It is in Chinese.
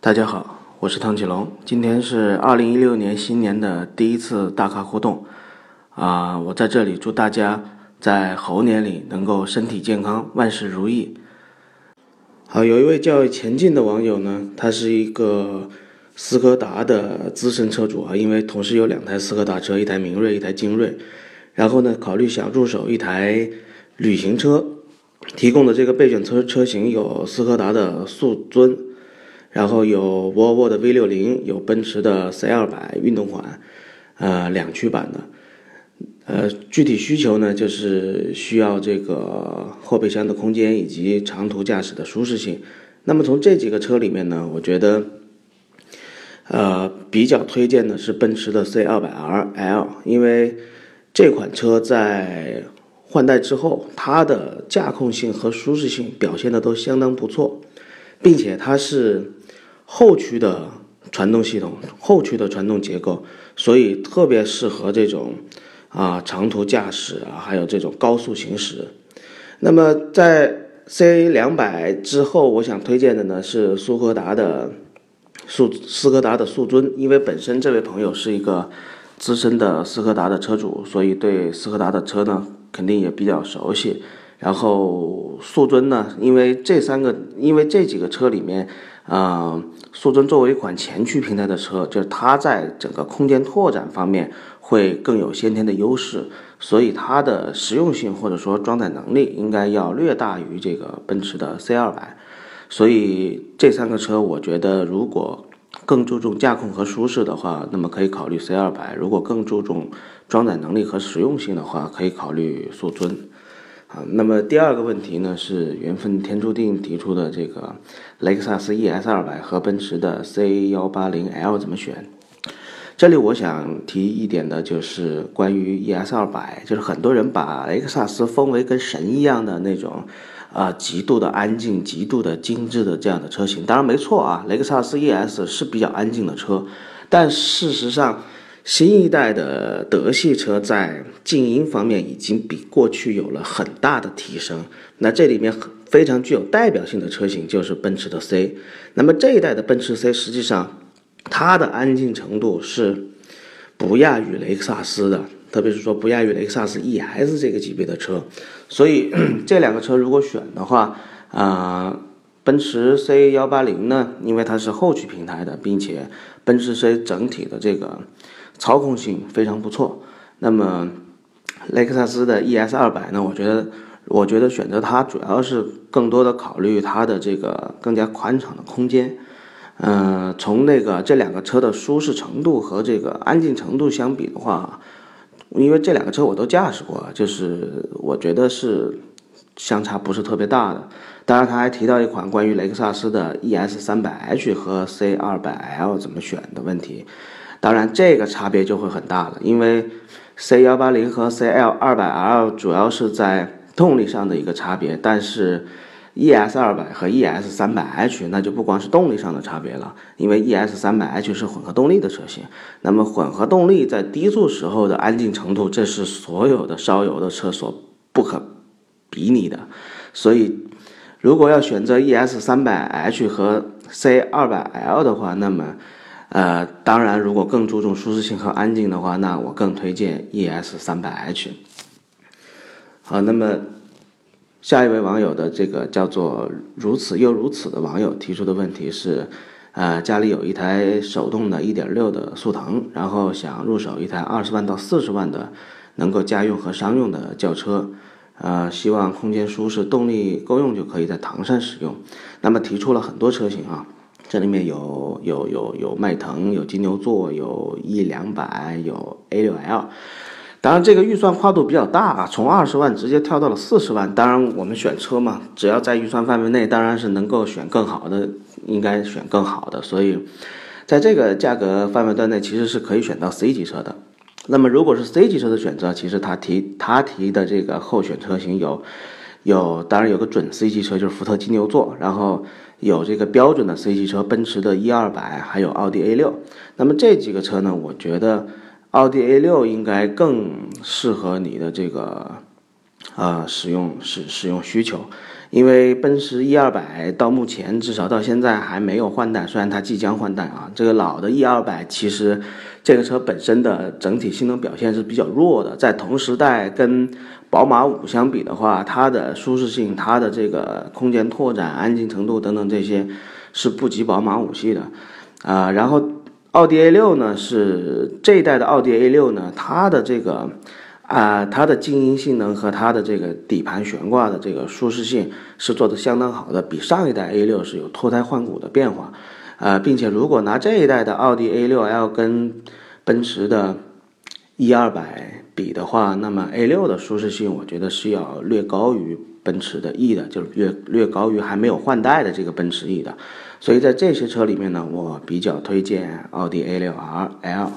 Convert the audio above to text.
大家好，我是汤启龙。今天是二零一六年新年的第一次大咖互动，啊，我在这里祝大家在猴年里能够身体健康，万事如意。好，有一位叫前进的网友呢，他是一个斯柯达的资深车主啊，因为同时有两台斯柯达车，一台明锐，一台精锐，然后呢，考虑想入手一台旅行车，提供的这个备选车车型有斯柯达的速尊。然后有沃尔沃的 V 六零，有奔驰的 C 二百运动款，呃，两驱版的，呃，具体需求呢，就是需要这个后备箱的空间以及长途驾驶的舒适性。那么从这几个车里面呢，我觉得，呃，比较推荐的是奔驰的 C 二百 RL，因为这款车在换代之后，它的驾控性和舒适性表现的都相当不错，并且它是。后驱的传动系统，后驱的传动结构，所以特别适合这种啊长途驾驶啊，还有这种高速行驶。那么在 C 两百之后，我想推荐的呢是苏柯达的速斯柯达的速尊，因为本身这位朋友是一个资深的斯柯达的车主，所以对斯柯达的车呢肯定也比较熟悉。然后速尊呢，因为这三个，因为这几个车里面。啊，速尊作为一款前驱平台的车，就是它在整个空间拓展方面会更有先天的优势，所以它的实用性或者说装载能力应该要略大于这个奔驰的 C 二百。所以这三个车，我觉得如果更注重驾控和舒适的话，那么可以考虑 C 二百；如果更注重装载能力和实用性的话，可以考虑速尊。啊，那么第二个问题呢是缘分天注定提出的这个雷克萨斯 ES 二百和奔驰的 C 幺八零 L 怎么选？这里我想提一点的就是关于 ES 二百，就是很多人把雷克萨斯封为跟神一样的那种，啊，极度的安静、极度的精致的这样的车型。当然没错啊，雷克萨斯 ES 是比较安静的车，但事实上。新一代的德系车在静音方面已经比过去有了很大的提升。那这里面非常具有代表性的车型就是奔驰的 C。那么这一代的奔驰 C 实际上它的安静程度是不亚于雷克萨斯的，特别是说不亚于雷克萨斯 ES 这个级别的车。所以 这两个车如果选的话，啊，奔驰 C 幺八零呢，因为它是后驱平台的，并且奔驰 C 整体的这个。操控性非常不错。那么，雷克萨斯的 ES 二百呢？我觉得，我觉得选择它主要是更多的考虑它的这个更加宽敞的空间。嗯，从那个这两个车的舒适程度和这个安静程度相比的话，因为这两个车我都驾驶过，就是我觉得是相差不是特别大的。当然，他还提到一款关于雷克萨斯的 ES 三百 H 和 C 二百 L 怎么选的问题。当然，这个差别就会很大了，因为 C 幺八零和 C L 二百 L 主要是在动力上的一个差别，但是 E S 二百和 E S 三百 H 那就不光是动力上的差别了，因为 E S 三百 H 是混合动力的车型，那么混合动力在低速时候的安静程度，这是所有的烧油的车所不可比拟的，所以如果要选择 E S 三百 H 和 C 二百 L 的话，那么呃，当然，如果更注重舒适性和安静的话，那我更推荐 ES 三百 H。好，那么下一位网友的这个叫做如此又如此的网友提出的问题是：呃，家里有一台手动的1.6的速腾，然后想入手一台二十万到四十万的能够家用和商用的轿车，呃，希望空间舒适、动力够用就可以在唐山使用。那么提出了很多车型啊。这里面有有有有迈腾，有金牛座，有 E 两百，有 A 六 L。当然，这个预算跨度比较大啊，从二十万直接跳到了四十万。当然，我们选车嘛，只要在预算范围内，当然是能够选更好的，应该选更好的。所以，在这个价格范围段内，其实是可以选到 C 级车的。那么，如果是 C 级车的选择，其实他提他提的这个候选车型有。有，当然有个准 C 级车，就是福特金牛座，然后有这个标准的 C 级车，奔驰的 E 二百，还有奥迪 A 六。那么这几个车呢，我觉得奥迪 A 六应该更适合你的这个呃使用使使用需求，因为奔驰 E 二百到目前至少到现在还没有换代，虽然它即将换代啊。这个老的 E 二百其实这个车本身的整体性能表现是比较弱的，在同时代跟宝马五相比的话，它的舒适性、它的这个空间拓展、安静程度等等这些是不及宝马五系的啊。然后奥迪 A 六呢是这一代的奥迪 A 六呢，它的这个。啊，它的静音性能和它的这个底盘悬挂的这个舒适性是做的相当好的，比上一代 A 六是有脱胎换骨的变化，呃，并且如果拿这一代的奥迪 A6L 跟奔驰的 E 二百比的话，那么 A6 的舒适性我觉得是要略高于奔驰的 E 的，就是略略高于还没有换代的这个奔驰 E 的，所以在这些车里面呢，我比较推荐奥迪 A6R L。